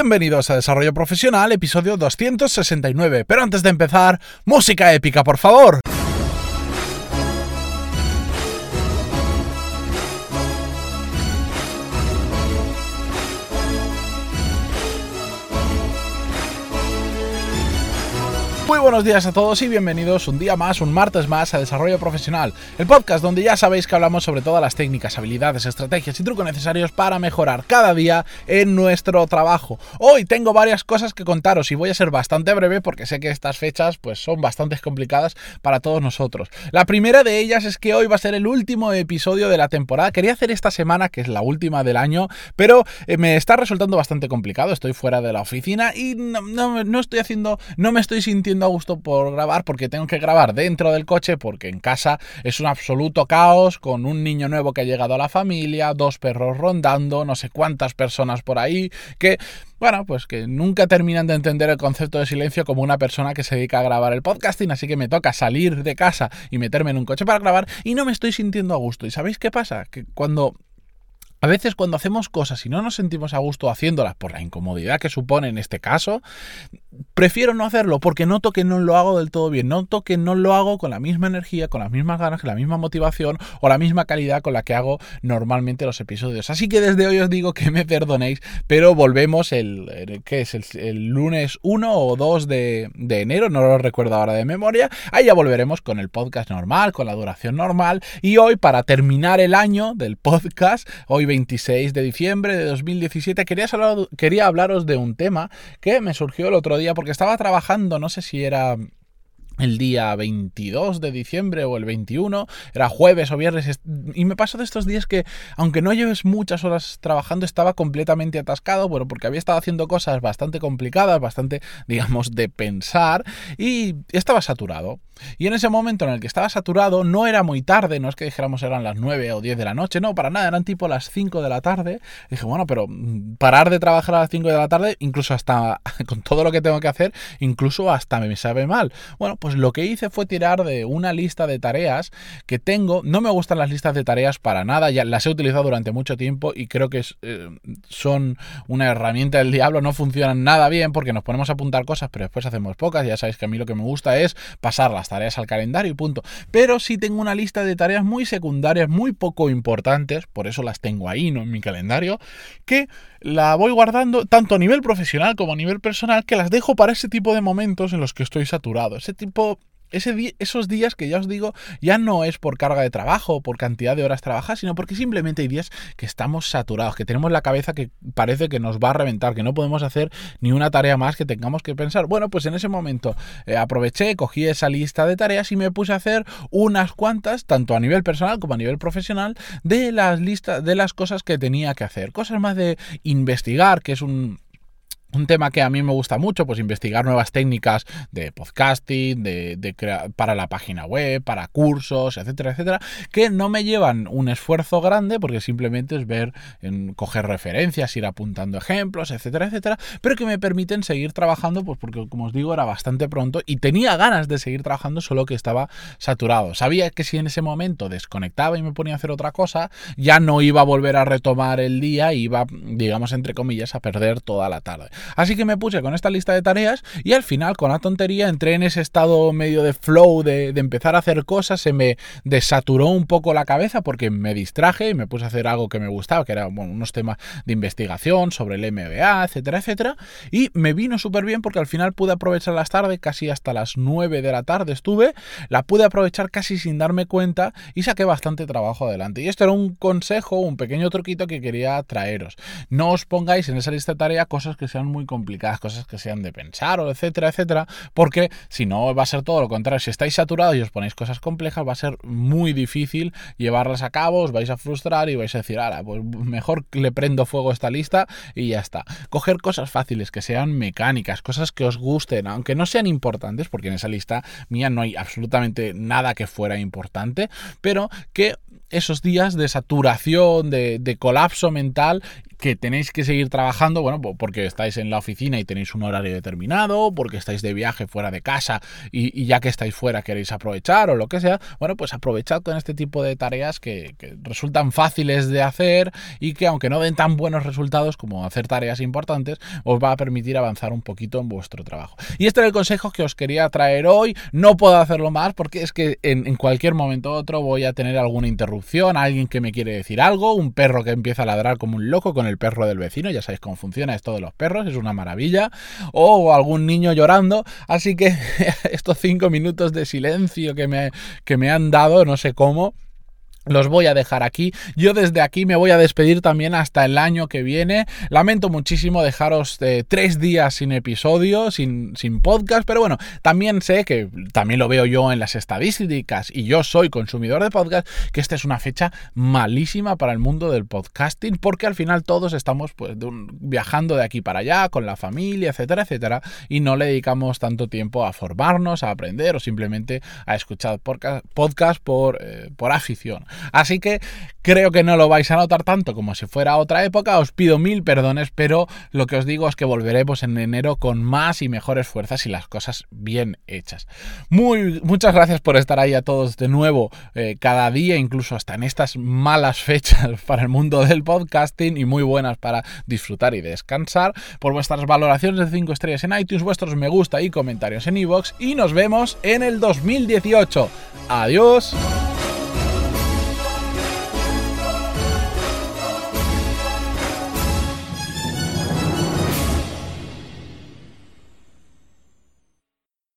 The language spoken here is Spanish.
Bienvenidos a Desarrollo Profesional, episodio 269. Pero antes de empezar, música épica, por favor. Muy buenos días a todos y bienvenidos un día más, un martes más a Desarrollo Profesional, el podcast donde ya sabéis que hablamos sobre todas las técnicas, habilidades, estrategias y trucos necesarios para mejorar cada día en nuestro trabajo. Hoy tengo varias cosas que contaros y voy a ser bastante breve porque sé que estas fechas pues son bastante complicadas para todos nosotros. La primera de ellas es que hoy va a ser el último episodio de la temporada. Quería hacer esta semana, que es la última del año, pero eh, me está resultando bastante complicado. Estoy fuera de la oficina y no, no, no estoy haciendo, no me estoy sintiendo a gusto por grabar porque tengo que grabar dentro del coche porque en casa es un absoluto caos con un niño nuevo que ha llegado a la familia, dos perros rondando, no sé cuántas personas por ahí, que bueno, pues que nunca terminan de entender el concepto de silencio como una persona que se dedica a grabar el podcasting, así que me toca salir de casa y meterme en un coche para grabar y no me estoy sintiendo a gusto. ¿Y sabéis qué pasa? Que cuando a veces cuando hacemos cosas y no nos sentimos a gusto haciéndolas por la incomodidad que supone en este caso, prefiero no hacerlo porque noto que no lo hago del todo bien, noto que no lo hago con la misma energía, con las mismas ganas, con la misma motivación o la misma calidad con la que hago normalmente los episodios. Así que desde hoy os digo que me perdonéis, pero volvemos el, ¿qué es? El, lunes 1 o 2 de, de enero, no lo recuerdo ahora de memoria, ahí ya volveremos con el podcast normal, con la duración normal y hoy para terminar el año del podcast, hoy 26 de diciembre de 2017, quería, quería hablaros de un tema que me surgió el otro día porque estaba trabajando, no sé si era el día 22 de diciembre o el 21, era jueves o viernes, y me pasó de estos días que, aunque no lleves muchas horas trabajando, estaba completamente atascado, bueno, porque había estado haciendo cosas bastante complicadas, bastante, digamos, de pensar, y estaba saturado. Y en ese momento en el que estaba saturado, no era muy tarde, no es que dijéramos eran las 9 o 10 de la noche, no, para nada, eran tipo las 5 de la tarde. dije, bueno, pero parar de trabajar a las 5 de la tarde, incluso hasta, con todo lo que tengo que hacer, incluso hasta me sabe mal. Bueno, pues lo que hice fue tirar de una lista de tareas que tengo. No me gustan las listas de tareas para nada, ya las he utilizado durante mucho tiempo y creo que eh, son una herramienta del diablo, no funcionan nada bien porque nos ponemos a apuntar cosas, pero después hacemos pocas. Ya sabéis que a mí lo que me gusta es pasar las tareas al calendario y punto. Pero sí tengo una lista de tareas muy secundarias, muy poco importantes, por eso las tengo ahí, no en mi calendario, que la voy guardando tanto a nivel profesional como a nivel personal, que las dejo para ese tipo de momentos en los que estoy saturado. Ese tipo esos días que ya os digo, ya no es por carga de trabajo por cantidad de horas trabajadas, sino porque simplemente hay días que estamos saturados, que tenemos la cabeza que parece que nos va a reventar, que no podemos hacer ni una tarea más que tengamos que pensar. Bueno, pues en ese momento eh, aproveché, cogí esa lista de tareas y me puse a hacer unas cuantas, tanto a nivel personal como a nivel profesional, de las listas, de las cosas que tenía que hacer. Cosas más de investigar, que es un un tema que a mí me gusta mucho, pues investigar nuevas técnicas de podcasting, de, para la página web, para cursos, etcétera, etcétera, que no me llevan un esfuerzo grande porque simplemente es ver, en, coger referencias, ir apuntando ejemplos, etcétera, etcétera, pero que me permiten seguir trabajando, pues porque como os digo era bastante pronto y tenía ganas de seguir trabajando, solo que estaba saturado. Sabía que si en ese momento desconectaba y me ponía a hacer otra cosa, ya no iba a volver a retomar el día, iba, digamos, entre comillas, a perder toda la tarde. Así que me puse con esta lista de tareas y al final, con la tontería, entré en ese estado medio de flow, de, empezar a hacer cosas, se me desaturó un poco la cabeza porque me distraje y me puse a hacer algo que me gustaba, que era bueno, unos temas de investigación sobre el MBA, etcétera, etcétera. Y me vino súper bien porque al final pude aprovechar las tardes, casi hasta las 9 de la tarde estuve, la pude aprovechar casi sin darme cuenta y saqué bastante trabajo adelante. Y esto era un consejo, un pequeño truquito que quería traeros. No os pongáis en esa lista de tareas cosas que sean muy complicadas, cosas que sean de pensar o etcétera, etcétera, porque si no va a ser todo lo contrario. Si estáis saturados y os ponéis cosas complejas, va a ser muy difícil llevarlas a cabo, os vais a frustrar y vais a decir, ahora, pues mejor le prendo fuego a esta lista y ya está. Coger cosas fáciles, que sean mecánicas, cosas que os gusten, aunque no sean importantes, porque en esa lista mía no hay absolutamente nada que fuera importante, pero que esos días de saturación, de, de colapso mental, que tenéis que seguir trabajando, bueno, porque estáis en la oficina y tenéis un horario determinado, porque estáis de viaje fuera de casa y, ya que estáis fuera queréis aprovechar o lo que sea, bueno, pues aprovechad con este tipo de tareas que, resultan fáciles de hacer y que aunque no den tan buenos resultados como hacer tareas importantes, os va a permitir avanzar un poquito en vuestro trabajo. Y este era el consejo que os quería traer hoy. No puedo hacerlo más porque es que en, cualquier momento otro voy a tener alguna interrupción, alguien que me quiere decir algo, un perro que empieza a ladrar como un loco con perro del vecino, ya sabéis cómo funciona esto de los perros, es una maravilla, o algún niño llorando, así que estos cinco minutos de silencio que me, que me han dado, no sé cómo, los voy a dejar aquí. Yo desde aquí me voy a despedir también hasta el año que viene. Lamento muchísimo dejaros de tres días sin episodio, sin, sin podcast, pero bueno, también sé que también lo veo yo en las estadísticas y yo soy consumidor de podcast, que esta es una fecha malísima para el mundo del podcasting, porque al final todos estamos pues viajando de aquí para allá con la familia, etcétera, etcétera, y no le dedicamos tanto tiempo a formarnos, a aprender o simplemente a escuchar podcast por, eh, por afición. Así que creo que no lo vais a notar tanto como si fuera otra época. Os pido mil perdones, pero lo que os digo es que volveremos en enero con más y mejores fuerzas y las cosas bien hechas. Muchas gracias por estar ahí a todos de nuevo eh, cada día, incluso hasta en estas malas fechas para el mundo del podcasting y muy buenas para disfrutar y descansar. Por vuestras valoraciones de 5 estrellas en iTunes, vuestros me gusta y comentarios en iVoox. Y nos vemos en el 2018. Adiós.